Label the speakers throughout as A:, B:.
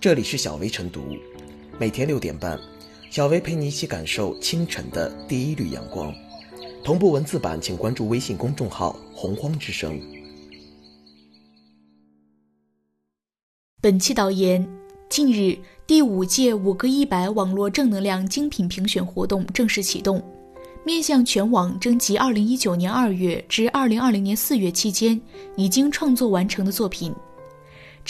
A: 这里是小薇晨读，每天六点半，小薇陪你一起感受清晨的第一缕阳光。同步文字版，请关注微信公众号“洪荒之声”。
B: 本期导言：近日，第五届五个一百网络正能量精品评选活动正式启动，面向全网征集二零一九年二月至二零二零年四月期间已经创作完成的作品。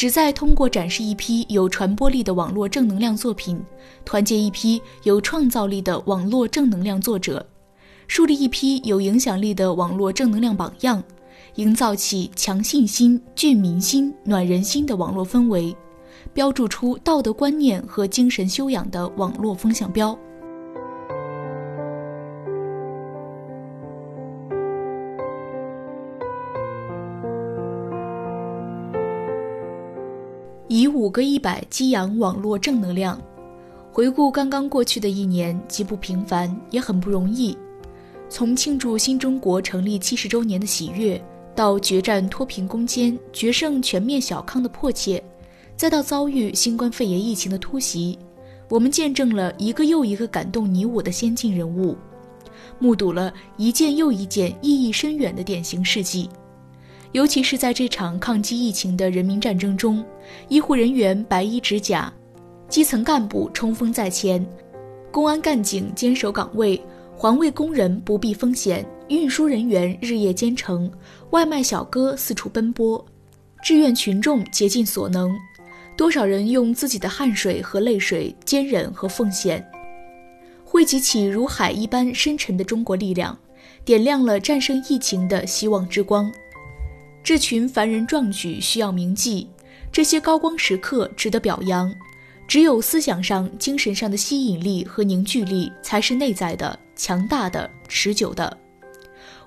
B: 旨在通过展示一批有传播力的网络正能量作品，团结一批有创造力的网络正能量作者，树立一批有影响力的网络正能量榜样，营造起强信心、聚民心、暖人心的网络氛围，标注出道德观念和精神修养的网络风向标。以五个一百激扬网络正能量。回顾刚刚过去的一年，极不平凡，也很不容易。从庆祝新中国成立七十周年的喜悦，到决战脱贫攻坚、决胜全面小康的迫切，再到遭遇新冠肺炎疫情的突袭，我们见证了一个又一个感动你我的先进人物，目睹了一件又一件意义深远的典型事迹。尤其是在这场抗击疫情的人民战争中，医护人员白衣执甲，基层干部冲锋在前，公安干警坚守岗位，环卫工人不避风险，运输人员日夜兼程，外卖小哥四处奔波，志愿群众竭尽所能，多少人用自己的汗水和泪水坚忍和奉献，汇集起如海一般深沉的中国力量，点亮了战胜疫情的希望之光。这群凡人壮举需要铭记，这些高光时刻值得表扬。只有思想上、精神上的吸引力和凝聚力，才是内在的、强大的、持久的。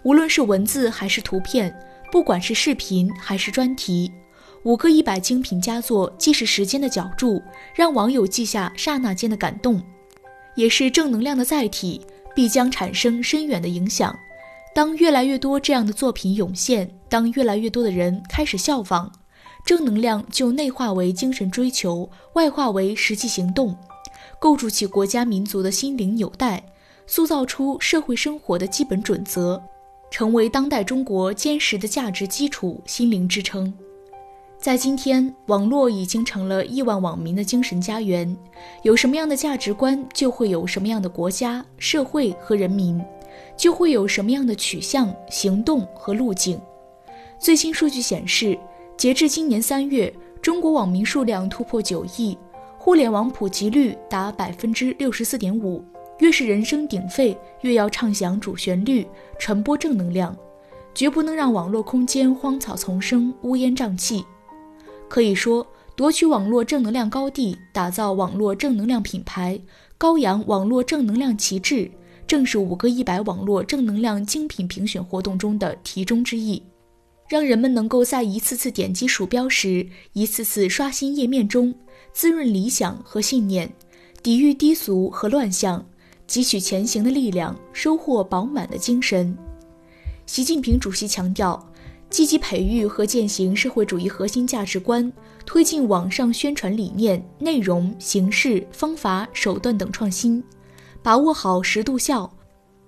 B: 无论是文字还是图片，不管是视频还是专题，五个一百精品佳作，既是时间的脚注，让网友记下刹那间的感动，也是正能量的载体，必将产生深远的影响。当越来越多这样的作品涌现，当越来越多的人开始效仿，正能量就内化为精神追求，外化为实际行动，构筑起国家民族的心灵纽带，塑造出社会生活的基本准则，成为当代中国坚实的价值基础、心灵支撑。在今天，网络已经成了亿万网民的精神家园，有什么样的价值观，就会有什么样的国家、社会和人民。就会有什么样的取向、行动和路径。最新数据显示，截至今年三月，中国网民数量突破九亿，互联网普及率达百分之六十四点五。越是人声鼎沸，越要唱响主旋律，传播正能量，绝不能让网络空间荒草丛生、乌烟瘴气。可以说，夺取网络正能量高地，打造网络正能量品牌，高扬网络正能量旗帜。正是五个一百网络正能量精品评选活动中的题中之意，让人们能够在一次次点击鼠标时，一次次刷新页面中，滋润理想和信念，抵御低俗和乱象，汲取前行的力量，收获饱满的精神。习近平主席强调，积极培育和践行社会主义核心价值观，推进网上宣传理念、内容、形式、方法、手段等创新。把握好十度效，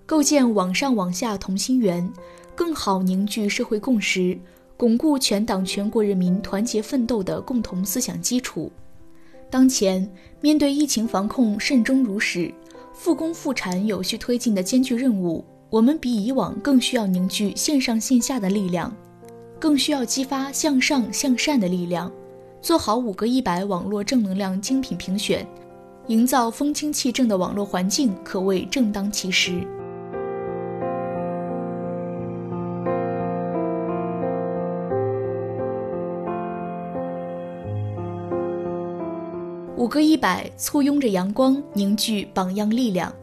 B: 构建网上网下同心圆，更好凝聚社会共识，巩固全党全国人民团结奋斗的共同思想基础。当前面对疫情防控慎终如始、复工复产有序推进的艰巨任务，我们比以往更需要凝聚线上线下的力量，更需要激发向上向善的力量，做好五个一百网络正能量精品评选。营造风清气正的网络环境，可谓正当其时。五个一百簇拥着阳光，凝聚榜样力量。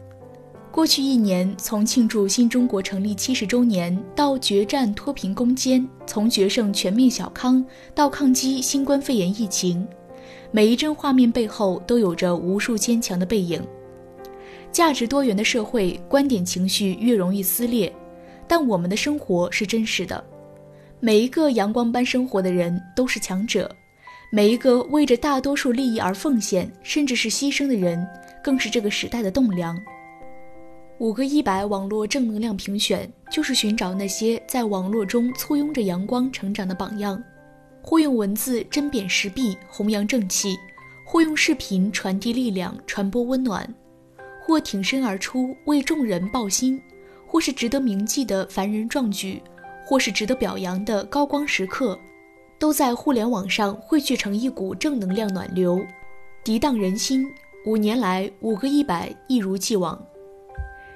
B: 过去一年，从庆祝新中国成立七十周年到决战脱贫攻坚，从决胜全面小康到抗击新冠肺炎疫情。每一帧画面背后都有着无数坚强的背影。价值多元的社会，观点情绪越容易撕裂，但我们的生活是真实的。每一个阳光般生活的人都是强者，每一个为着大多数利益而奉献，甚至是牺牲的人，更是这个时代的栋梁。五个一百网络正能量评选，就是寻找那些在网络中簇拥着阳光成长的榜样，或用文字针砭时弊，弘扬正气；或用视频传递力量，传播温暖；或挺身而出，为众人抱薪；或是值得铭记的凡人壮举，或是值得表扬的高光时刻。都在互联网上汇聚成一股正能量暖流，涤荡人心。五年来，五个一百一如既往。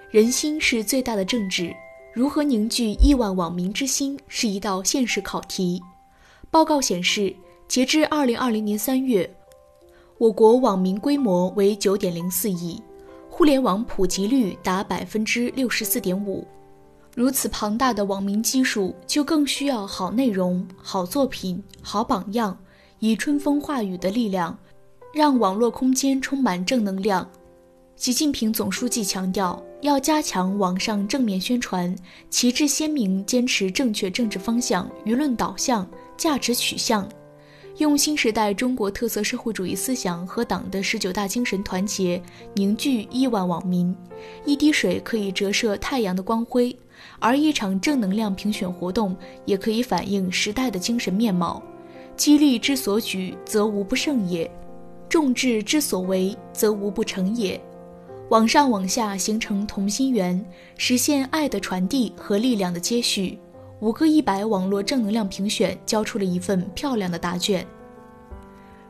B: 人心是最大的政治，如何凝聚亿万网民之心是一道现实考题。报告显示，截至二零二零年三月，我国网民规模为九点零四亿，互联网普及率达百分之六十四点五。如此庞大的网民基数，就更需要好内容、好作品、好榜样，以春风化雨的力量，让网络空间充满正能量。习近平总书记强调，要加强网上正面宣传，旗帜鲜明，坚持正确政治方向、舆论导向、价值取向。用新时代中国特色社会主义思想和党的十九大精神团结凝聚亿万网民，一滴水可以折射太阳的光辉，而一场正能量评选活动也可以反映时代的精神面貌。激励之所举，则无不胜也；众志之所为，则无不成也。网上网下形成同心圆，实现爱的传递和力量的接续。五个一百网络正能量评选交出了一份漂亮的答卷。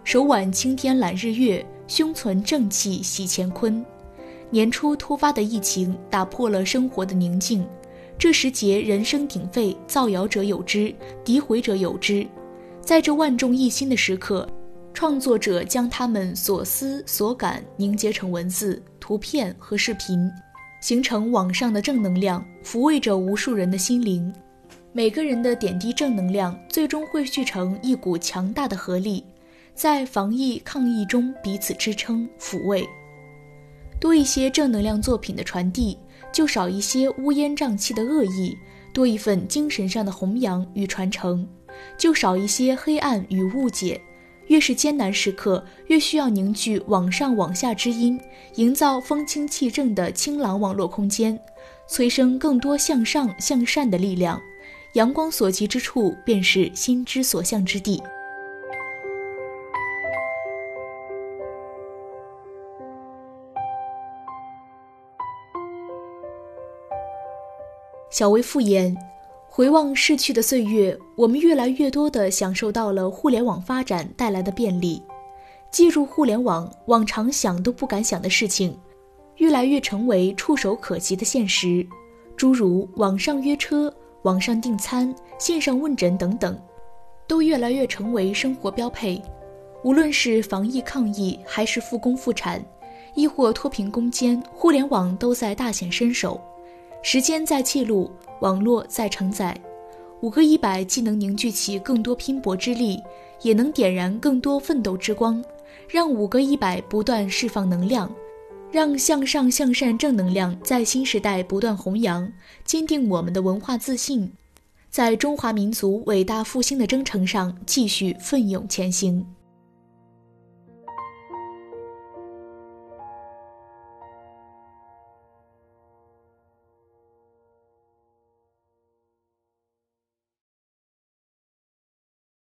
B: 手挽青天揽日月，胸存正气喜乾坤。年初突发的疫情打破了生活的宁静，这时节人声鼎沸，造谣者有之，诋毁者有之。在这万众一心的时刻，创作者将他们所思所感凝结成文字、图片和视频，形成网上的正能量，抚慰着无数人的心灵。每个人的点滴正能量，最终汇聚成一股强大的合力，在防疫抗疫中彼此支撑抚慰。多一些正能量作品的传递，就少一些乌烟瘴气的恶意；多一份精神上的弘扬与传承，就少一些黑暗与误解。越是艰难时刻，越需要凝聚网上网下之音，营造风清气正的清朗网络空间，催生更多向上向善的力量。阳光所及之处，便是心之所向之地。小薇复言：回望逝去的岁月，我们越来越多地享受到了互联网发展带来的便利。进入互联网，往常想都不敢想的事情，越来越成为触手可及的现实，诸如网上约车。网上订餐、线上问诊等等，都越来越成为生活标配。无论是防疫抗疫，还是复工复产，亦或脱贫攻坚，互联网都在大显身手。时间在记录，网络在承载。五个一百既能凝聚起更多拼搏之力，也能点燃更多奋斗之光，让五个一百不断释放能量。让向上向善正能量在新时代不断弘扬，坚定我们的文化自信，在中华民族伟大复兴的征程上继续奋勇前行。